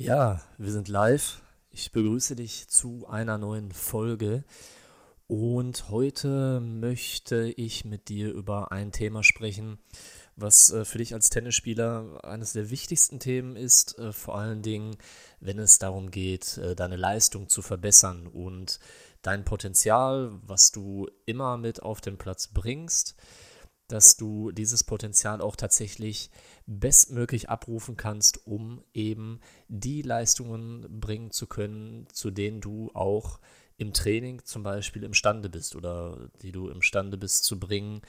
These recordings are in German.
Ja, wir sind live. Ich begrüße dich zu einer neuen Folge. Und heute möchte ich mit dir über ein Thema sprechen, was äh, für dich als Tennisspieler eines der wichtigsten Themen ist, äh, vor allen Dingen, wenn es darum geht, äh, deine Leistung zu verbessern und dein Potenzial, was du immer mit auf den Platz bringst, dass du dieses Potenzial auch tatsächlich bestmöglich abrufen kannst, um eben die Leistungen bringen zu können, zu denen du auch im Training zum Beispiel imstande bist oder die du imstande bist zu bringen,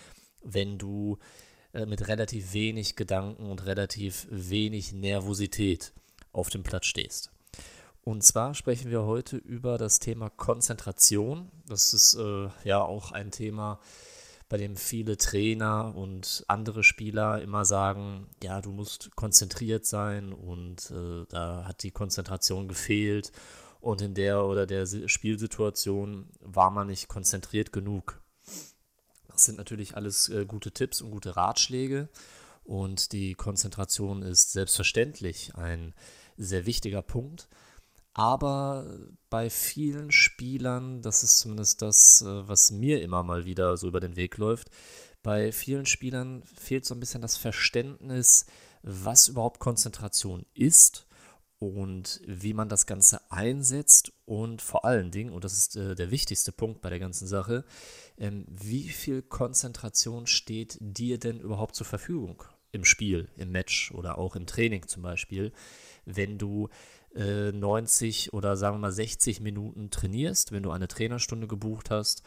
wenn du äh, mit relativ wenig Gedanken und relativ wenig Nervosität auf dem Platz stehst. Und zwar sprechen wir heute über das Thema Konzentration. Das ist äh, ja auch ein Thema, bei dem viele Trainer und andere Spieler immer sagen, ja, du musst konzentriert sein und äh, da hat die Konzentration gefehlt und in der oder der Spielsituation war man nicht konzentriert genug. Das sind natürlich alles äh, gute Tipps und gute Ratschläge und die Konzentration ist selbstverständlich ein sehr wichtiger Punkt. Aber bei vielen Spielern, das ist zumindest das, äh, was mir immer mal wieder so über den Weg läuft, bei vielen Spielern fehlt so ein bisschen das Verständnis, was überhaupt Konzentration ist und wie man das Ganze einsetzt und vor allen Dingen, und das ist äh, der wichtigste Punkt bei der ganzen Sache, ähm, wie viel Konzentration steht dir denn überhaupt zur Verfügung im Spiel, im Match oder auch im Training zum Beispiel, wenn du 90 äh, oder sagen wir mal 60 Minuten trainierst, wenn du eine Trainerstunde gebucht hast.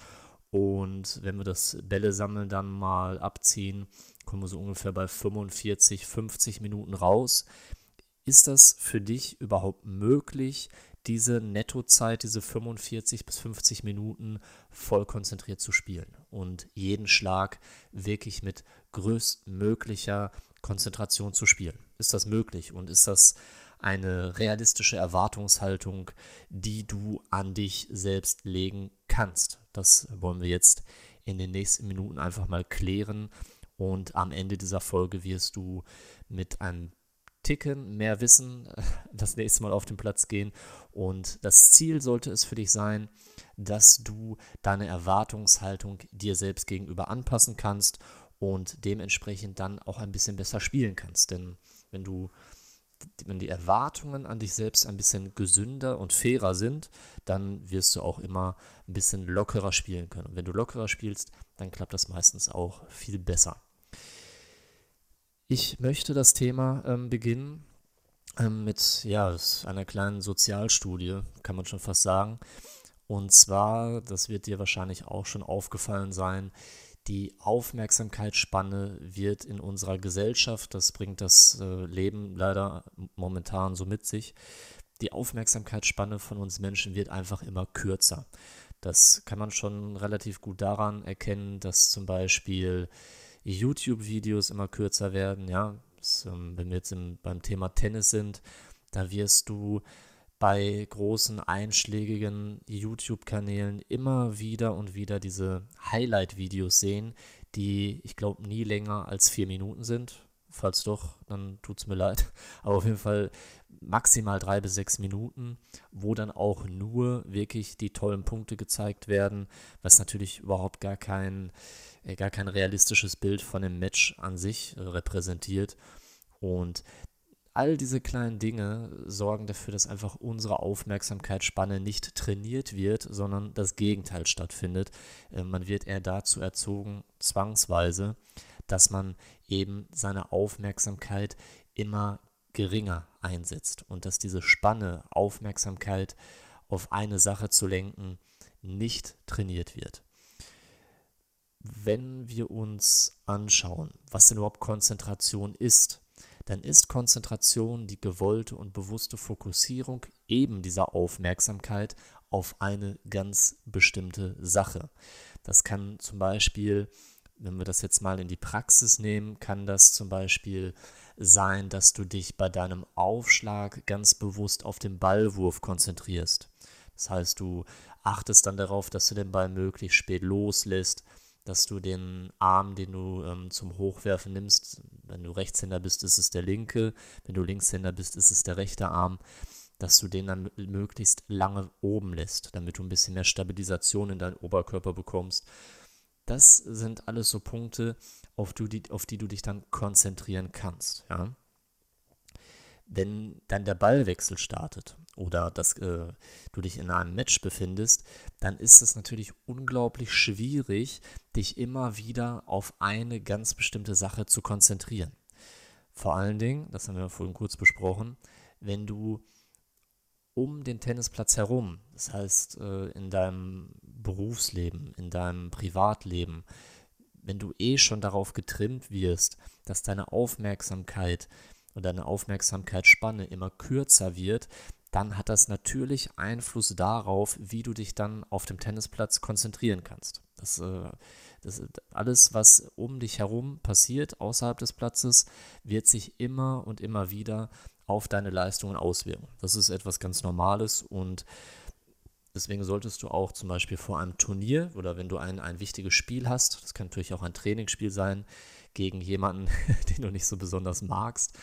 Und wenn wir das Bälle sammeln dann mal abziehen, kommen wir so ungefähr bei 45, 50 Minuten raus. Ist das für dich überhaupt möglich, diese Nettozeit, diese 45 bis 50 Minuten voll konzentriert zu spielen und jeden Schlag wirklich mit größtmöglicher Konzentration zu spielen? Ist das möglich und ist das eine realistische Erwartungshaltung, die du an dich selbst legen kannst. Das wollen wir jetzt in den nächsten Minuten einfach mal klären und am Ende dieser Folge wirst du mit einem Ticken mehr Wissen das nächste Mal auf den Platz gehen und das Ziel sollte es für dich sein, dass du deine Erwartungshaltung dir selbst gegenüber anpassen kannst und dementsprechend dann auch ein bisschen besser spielen kannst. Denn wenn du wenn die Erwartungen an dich selbst ein bisschen gesünder und fairer sind, dann wirst du auch immer ein bisschen lockerer spielen können. Und wenn du lockerer spielst, dann klappt das meistens auch viel besser. Ich möchte das Thema ähm, beginnen ähm, mit ja, einer kleinen Sozialstudie, kann man schon fast sagen. Und zwar, das wird dir wahrscheinlich auch schon aufgefallen sein, die Aufmerksamkeitsspanne wird in unserer Gesellschaft, das bringt das äh, Leben leider momentan so mit sich, die Aufmerksamkeitsspanne von uns Menschen wird einfach immer kürzer. Das kann man schon relativ gut daran erkennen, dass zum Beispiel YouTube-Videos immer kürzer werden. Ja, ähm, wenn wir jetzt im, beim Thema Tennis sind, da wirst du bei großen einschlägigen YouTube-Kanälen immer wieder und wieder diese Highlight-Videos sehen, die ich glaube nie länger als vier Minuten sind. Falls doch, dann tut es mir leid. Aber auf jeden Fall maximal drei bis sechs Minuten, wo dann auch nur wirklich die tollen Punkte gezeigt werden, was natürlich überhaupt gar kein, äh, gar kein realistisches Bild von dem Match an sich repräsentiert. Und all diese kleinen Dinge sorgen dafür, dass einfach unsere Aufmerksamkeitsspanne nicht trainiert wird, sondern das Gegenteil stattfindet. Äh, man wird eher dazu erzogen, zwangsweise, dass man eben seine Aufmerksamkeit immer geringer einsetzt und dass diese Spanne, Aufmerksamkeit auf eine Sache zu lenken, nicht trainiert wird. Wenn wir uns anschauen, was denn überhaupt Konzentration ist, dann ist Konzentration die gewollte und bewusste Fokussierung eben dieser Aufmerksamkeit auf eine ganz bestimmte Sache. Das kann zum Beispiel, wenn wir das jetzt mal in die Praxis nehmen, kann das zum Beispiel sein, dass du dich bei deinem Aufschlag ganz bewusst auf den Ballwurf konzentrierst. Das heißt, du achtest dann darauf, dass du den Ball möglichst spät loslässt, dass du den Arm, den du ähm, zum Hochwerfen nimmst, wenn du Rechtshänder bist, ist es der linke, wenn du Linkshänder bist, ist es der rechte Arm, dass du den dann möglichst lange oben lässt, damit du ein bisschen mehr Stabilisation in deinen Oberkörper bekommst. Das sind alles so Punkte, auf die, auf die du dich dann konzentrieren kannst. Ja? Wenn dann der Ballwechsel startet oder dass äh, du dich in einem Match befindest, dann ist es natürlich unglaublich schwierig, dich immer wieder auf eine ganz bestimmte Sache zu konzentrieren. Vor allen Dingen, das haben wir vorhin kurz besprochen, wenn du um den Tennisplatz herum, das heißt äh, in deinem Berufsleben, in deinem Privatleben, wenn du eh schon darauf getrimmt wirst, dass deine Aufmerksamkeit und deine Aufmerksamkeitsspanne immer kürzer wird, dann hat das natürlich Einfluss darauf, wie du dich dann auf dem Tennisplatz konzentrieren kannst. Das, äh, das, alles, was um dich herum passiert, außerhalb des Platzes, wird sich immer und immer wieder auf deine Leistungen auswirken. Das ist etwas ganz Normales und deswegen solltest du auch zum Beispiel vor einem Turnier oder wenn du ein, ein wichtiges Spiel hast, das kann natürlich auch ein Trainingsspiel sein, gegen jemanden, den du nicht so besonders magst,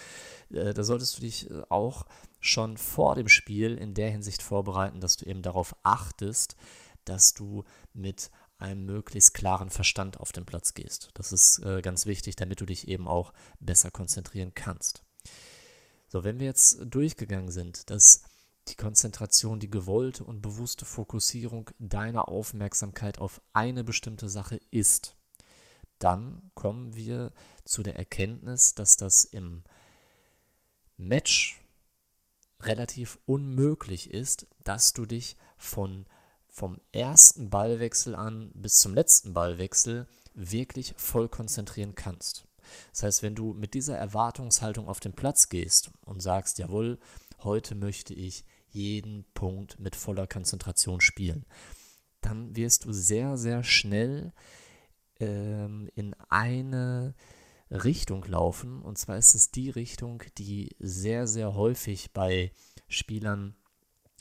äh, da solltest du dich äh, auch schon vor dem Spiel in der Hinsicht vorbereiten, dass du eben darauf achtest, dass du mit einem möglichst klaren Verstand auf den Platz gehst. Das ist äh, ganz wichtig, damit du dich eben auch besser konzentrieren kannst. So, wenn wir jetzt durchgegangen sind, dass die Konzentration, die gewollte und bewusste Fokussierung deiner Aufmerksamkeit auf eine bestimmte Sache ist, dann kommen wir zu der Erkenntnis, dass das im Match relativ unmöglich ist, dass du dich von, vom ersten Ballwechsel an bis zum letzten Ballwechsel wirklich voll konzentrieren kannst. Das heißt, wenn du mit dieser Erwartungshaltung auf den Platz gehst und sagst, jawohl, heute möchte ich jeden Punkt mit voller Konzentration spielen, dann wirst du sehr, sehr schnell ähm, in eine Richtung laufen. Und zwar ist es die Richtung, die sehr, sehr häufig bei Spielern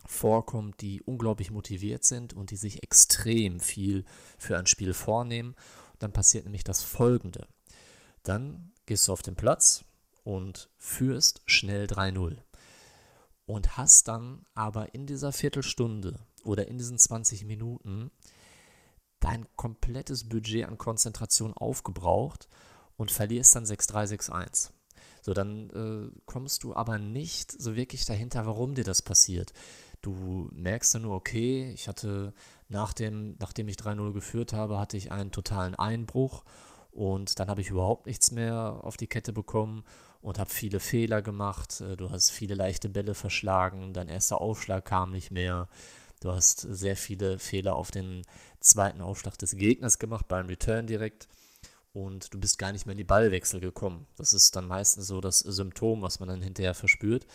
vorkommt, die unglaublich motiviert sind und die sich extrem viel für ein Spiel vornehmen. Und dann passiert nämlich das Folgende. Dann gehst du auf den Platz und führst schnell 3-0 und hast dann aber in dieser Viertelstunde oder in diesen 20 Minuten dein komplettes Budget an Konzentration aufgebraucht und verlierst dann 6-3-6-1. So, dann äh, kommst du aber nicht so wirklich dahinter, warum dir das passiert. Du merkst dann nur, okay, ich hatte nach dem, nachdem ich 3-0 geführt habe, hatte ich einen totalen Einbruch und dann habe ich überhaupt nichts mehr auf die Kette bekommen und habe viele Fehler gemacht. Äh, du hast viele leichte Bälle verschlagen, dein erster Aufschlag kam nicht mehr. Du hast sehr viele Fehler auf den zweiten Aufschlag des Gegners gemacht, beim Return direkt. Und du bist gar nicht mehr in die Ballwechsel gekommen. Das ist dann meistens so das Symptom, was man dann hinterher verspürt.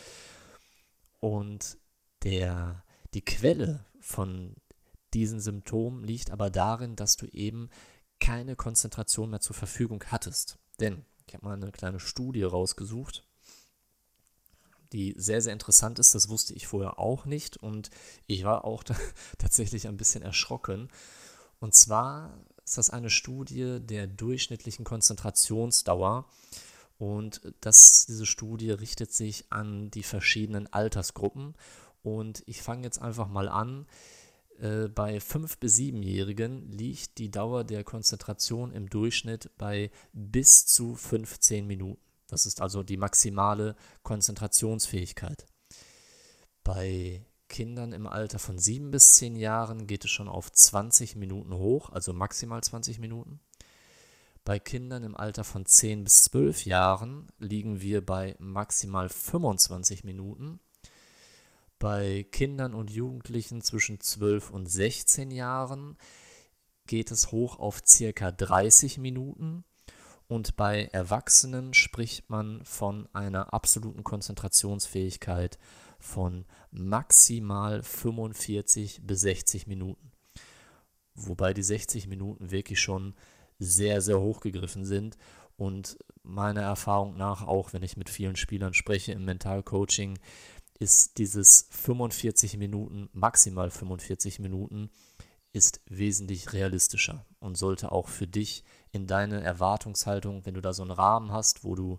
Und der, die Quelle von diesen Symptomen liegt aber darin, dass du eben keine Konzentration mehr zur Verfügung hattest. Denn ich habe mal eine kleine Studie rausgesucht die sehr, sehr interessant ist. Das wusste ich vorher auch nicht und ich war auch tatsächlich ein bisschen erschrocken. Und zwar ist das eine Studie der durchschnittlichen Konzentrationsdauer. Und das, diese Studie richtet sich an die verschiedenen Altersgruppen. Und ich fange jetzt einfach mal an. Äh, bei 5- bis 7-Jährigen liegt die Dauer der Konzentration im Durchschnitt bei bis zu 15 Minuten. Das ist also die maximale Konzentrationsfähigkeit. Bei Kindern im Alter von 7 bis 10 Jahren geht es schon auf 20 Minuten hoch, also maximal 20 Minuten. Bei Kindern im Alter von 10 bis 12 Jahren liegen wir bei maximal 25 Minuten. Bei Kindern und Jugendlichen zwischen 12 und 16 Jahren geht es hoch auf circa 30 Minuten und bei Erwachsenen spricht man von einer absoluten Konzentrationsfähigkeit von maximal 45 bis 60 Minuten. Wobei die 60 Minuten wirklich schon sehr, sehr hoch gegriffen sind und meiner Erfahrung nach, auch wenn ich mit vielen Spielern spreche im Mentalcoaching, ist dieses 45 Minuten, maximal 45 Minuten ist wesentlich realistischer und sollte auch für dich in deine Erwartungshaltung, wenn du da so einen Rahmen hast, wo du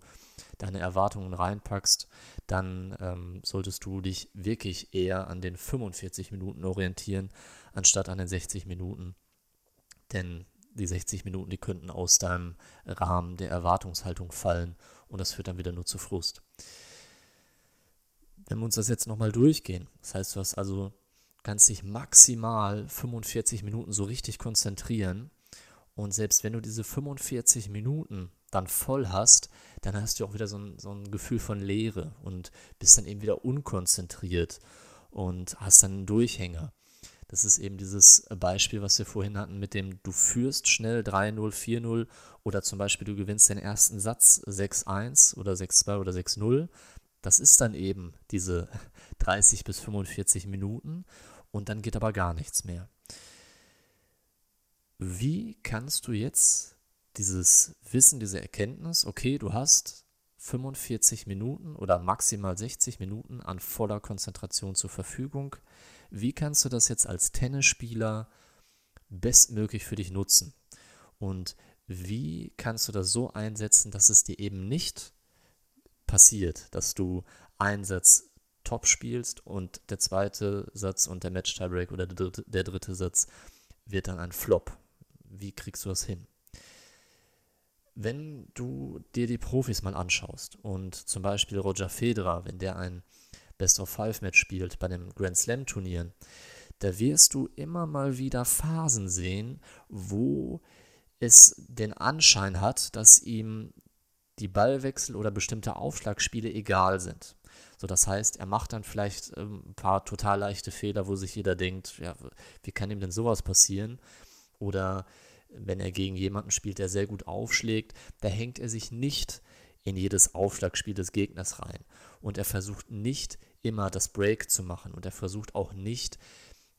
deine Erwartungen reinpackst, dann ähm, solltest du dich wirklich eher an den 45 Minuten orientieren, anstatt an den 60 Minuten. Denn die 60 Minuten, die könnten aus deinem Rahmen der Erwartungshaltung fallen und das führt dann wieder nur zu Frust. Wenn wir uns das jetzt nochmal durchgehen, das heißt, du hast also, kannst dich maximal 45 Minuten so richtig konzentrieren und selbst wenn du diese 45 Minuten dann voll hast, dann hast du auch wieder so ein, so ein Gefühl von Leere und bist dann eben wieder unkonzentriert und hast dann einen Durchhänger. Das ist eben dieses Beispiel, was wir vorhin hatten, mit dem du führst schnell 3-0, 4-0 oder zum Beispiel du gewinnst den ersten Satz 6-1 oder 6-2 oder 6-0. Das ist dann eben diese 30 bis 45 Minuten und dann geht aber gar nichts mehr. Wie kannst du jetzt dieses Wissen, diese Erkenntnis, okay, du hast 45 Minuten oder maximal 60 Minuten an voller Konzentration zur Verfügung, wie kannst du das jetzt als Tennisspieler bestmöglich für dich nutzen? Und wie kannst du das so einsetzen, dass es dir eben nicht passiert, dass du einen Satz top spielst und der zweite Satz und der Match-Tiebreak oder der dritte, der dritte Satz wird dann ein Flop. Wie kriegst du das hin? Wenn du dir die Profis mal anschaust und zum Beispiel Roger Federer, wenn der ein Best-of-Five-Match spielt bei den Grand Slam-Turnieren, da wirst du immer mal wieder Phasen sehen, wo es den Anschein hat, dass ihm die Ballwechsel oder bestimmte Aufschlagspiele egal sind. So, das heißt, er macht dann vielleicht ähm, ein paar total leichte Fehler, wo sich jeder denkt, ja, wie kann ihm denn sowas passieren? Oder wenn er gegen jemanden spielt, der sehr gut aufschlägt, da hängt er sich nicht in jedes Aufschlagspiel des Gegners rein. Und er versucht nicht immer das Break zu machen und er versucht auch nicht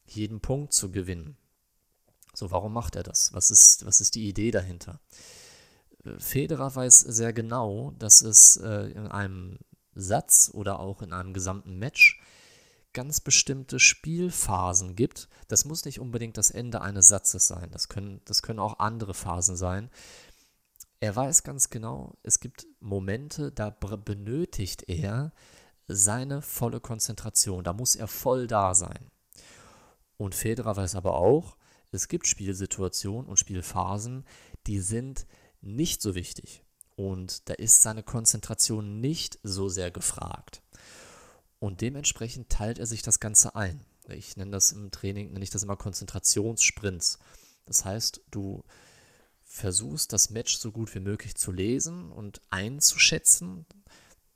jeden Punkt zu gewinnen. So, warum macht er das? Was ist, was ist die Idee dahinter? Äh, Federer weiß sehr genau, dass es äh, in einem Satz oder auch in einem gesamten Match ganz bestimmte Spielphasen gibt. Das muss nicht unbedingt das Ende eines Satzes sein. Das können, das können auch andere Phasen sein. Er weiß ganz genau, es gibt Momente, da benötigt er seine volle Konzentration. Da muss er voll da sein. Und Federer weiß aber auch, es gibt Spielsituationen und Spielphasen, die sind nicht so wichtig. Und da ist seine Konzentration nicht so sehr gefragt. Und dementsprechend teilt er sich das Ganze ein. Ich nenne das im Training, nenne ich das immer Konzentrationssprints. Das heißt, du versuchst das Match so gut wie möglich zu lesen und einzuschätzen.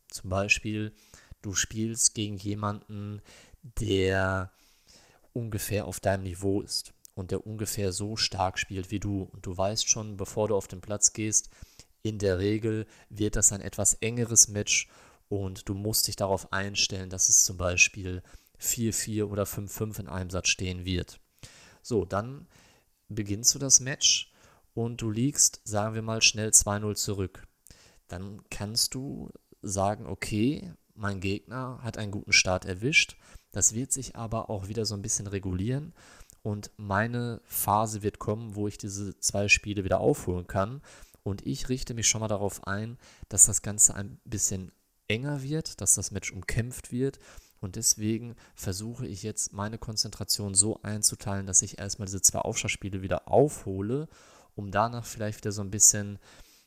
Zum Beispiel, du spielst gegen jemanden, der ungefähr auf deinem Niveau ist und der ungefähr so stark spielt wie du. Und du weißt schon, bevor du auf den Platz gehst, in der Regel wird das ein etwas engeres Match und du musst dich darauf einstellen, dass es zum Beispiel 4-4 oder 5-5 in einem Satz stehen wird. So, dann beginnst du das Match und du liegst, sagen wir mal, schnell 2-0 zurück. Dann kannst du sagen, okay, mein Gegner hat einen guten Start erwischt. Das wird sich aber auch wieder so ein bisschen regulieren und meine Phase wird kommen, wo ich diese zwei Spiele wieder aufholen kann. Und ich richte mich schon mal darauf ein, dass das Ganze ein bisschen enger wird, dass das Match umkämpft wird. Und deswegen versuche ich jetzt meine Konzentration so einzuteilen, dass ich erstmal diese zwei Aufschlagspiele wieder aufhole, um danach vielleicht wieder so ein bisschen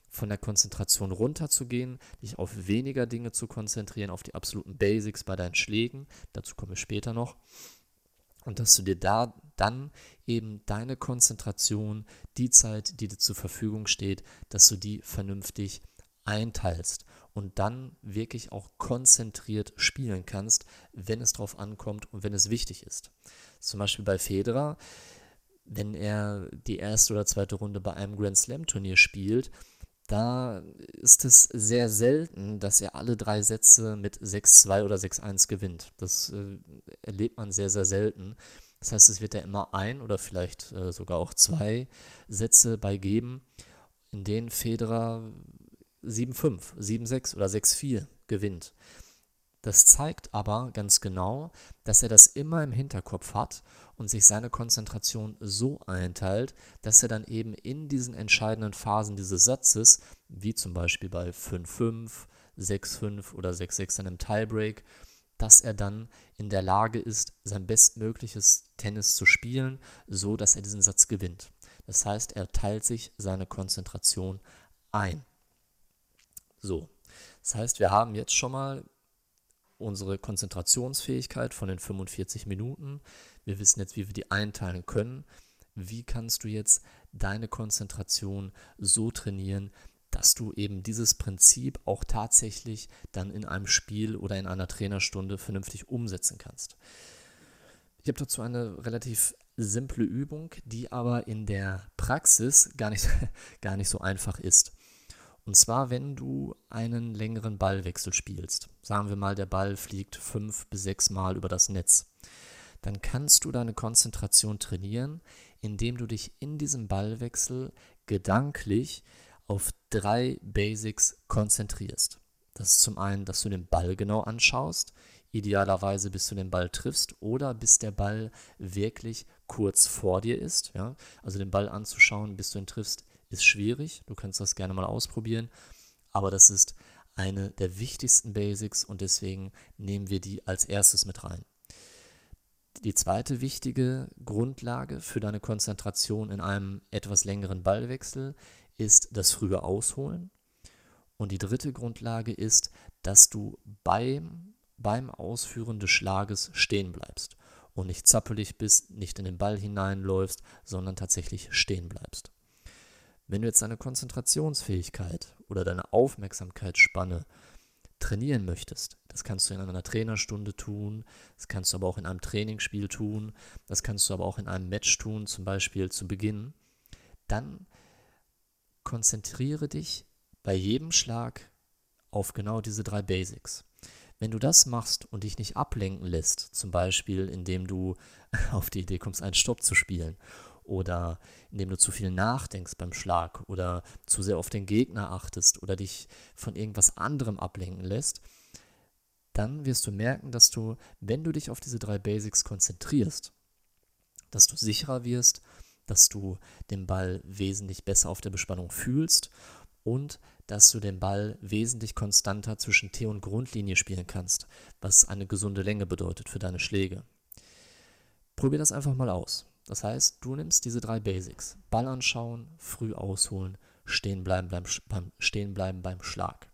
von der Konzentration runterzugehen, dich auf weniger Dinge zu konzentrieren, auf die absoluten Basics bei deinen Schlägen. Dazu komme ich später noch. Und dass du dir da dann eben deine Konzentration, die Zeit, die dir zur Verfügung steht, dass du die vernünftig einteilst und dann wirklich auch konzentriert spielen kannst, wenn es drauf ankommt und wenn es wichtig ist. Zum Beispiel bei Federer, wenn er die erste oder zweite Runde bei einem Grand Slam Turnier spielt, da ist es sehr selten, dass er alle drei Sätze mit 6-2 oder 6-1 gewinnt. Das äh, erlebt man sehr, sehr selten. Das heißt, es wird da immer ein oder vielleicht äh, sogar auch zwei Sätze bei geben, in denen Federer 7-5, 7-6 oder 6-4 gewinnt. Das zeigt aber ganz genau, dass er das immer im Hinterkopf hat und sich seine Konzentration so einteilt, dass er dann eben in diesen entscheidenden Phasen dieses Satzes, wie zum Beispiel bei 5-5, 6-5 oder 6-6 dann im Tiebreak, dass er dann in der Lage ist, sein bestmögliches Tennis zu spielen, so dass er diesen Satz gewinnt. Das heißt, er teilt sich seine Konzentration ein. So, das heißt, wir haben jetzt schon mal unsere Konzentrationsfähigkeit von den 45 Minuten. Wir wissen jetzt, wie wir die einteilen können. Wie kannst du jetzt deine Konzentration so trainieren, dass du eben dieses Prinzip auch tatsächlich dann in einem Spiel oder in einer Trainerstunde vernünftig umsetzen kannst. Ich habe dazu eine relativ simple Übung, die aber in der Praxis gar nicht, gar nicht so einfach ist. Und zwar, wenn du einen längeren Ballwechsel spielst. Sagen wir mal, der Ball fliegt fünf bis sechs Mal über das Netz. Dann kannst du deine Konzentration trainieren, indem du dich in diesem Ballwechsel gedanklich auf drei Basics konzentrierst. Das ist zum einen, dass du den Ball genau anschaust, idealerweise bis du den Ball triffst oder bis der Ball wirklich kurz vor dir ist. Ja? Also den Ball anzuschauen, bis du ihn triffst, ist schwierig. Du kannst das gerne mal ausprobieren, aber das ist eine der wichtigsten Basics und deswegen nehmen wir die als erstes mit rein. Die zweite wichtige Grundlage für deine Konzentration in einem etwas längeren Ballwechsel ist das frühe Ausholen. Und die dritte Grundlage ist, dass du beim, beim Ausführen des Schlages stehen bleibst und nicht zappelig bist, nicht in den Ball hineinläufst, sondern tatsächlich stehen bleibst. Wenn du jetzt deine Konzentrationsfähigkeit oder deine Aufmerksamkeitsspanne trainieren möchtest, das kannst du in einer Trainerstunde tun, das kannst du aber auch in einem Trainingsspiel tun, das kannst du aber auch in einem Match tun, zum Beispiel zu Beginn, dann konzentriere dich bei jedem Schlag auf genau diese drei Basics. Wenn du das machst und dich nicht ablenken lässt, zum Beispiel indem du auf die Idee kommst, einen Stopp zu spielen oder indem du zu viel nachdenkst beim Schlag oder zu sehr auf den Gegner achtest oder dich von irgendwas anderem ablenken lässt, dann wirst du merken, dass du, wenn du dich auf diese drei Basics konzentrierst, dass du sicherer wirst, dass du den Ball wesentlich besser auf der Bespannung fühlst und dass du den Ball wesentlich konstanter zwischen T- und Grundlinie spielen kannst, was eine gesunde Länge bedeutet für deine Schläge. Probier das einfach mal aus. Das heißt, du nimmst diese drei Basics: Ball anschauen, früh ausholen, stehen bleiben beim, beim, stehen bleiben beim Schlag.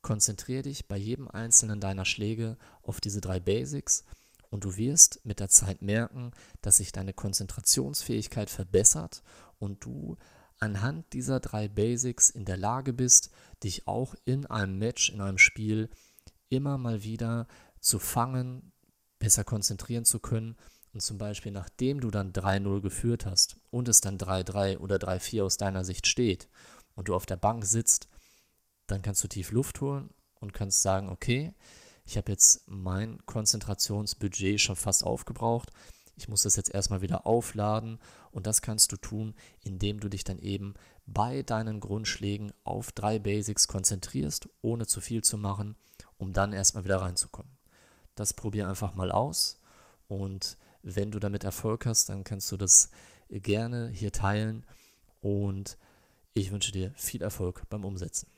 Konzentriere dich bei jedem einzelnen deiner Schläge auf diese drei Basics und du wirst mit der Zeit merken, dass sich deine Konzentrationsfähigkeit verbessert und du anhand dieser drei Basics in der Lage bist, dich auch in einem Match, in einem Spiel immer mal wieder zu fangen, besser konzentrieren zu können. Und zum Beispiel nachdem du dann 3-0 geführt hast und es dann 3-3 oder 3-4 aus deiner Sicht steht und du auf der Bank sitzt, dann kannst du tief Luft holen und kannst sagen, okay, ich habe jetzt mein Konzentrationsbudget schon fast aufgebraucht. Ich muss das jetzt erstmal wieder aufladen und das kannst du tun, indem du dich dann eben bei deinen Grundschlägen auf drei Basics konzentrierst, ohne zu viel zu machen, um dann erstmal wieder reinzukommen. Das probier einfach mal aus und wenn du damit Erfolg hast, dann kannst du das gerne hier teilen und ich wünsche dir viel Erfolg beim Umsetzen.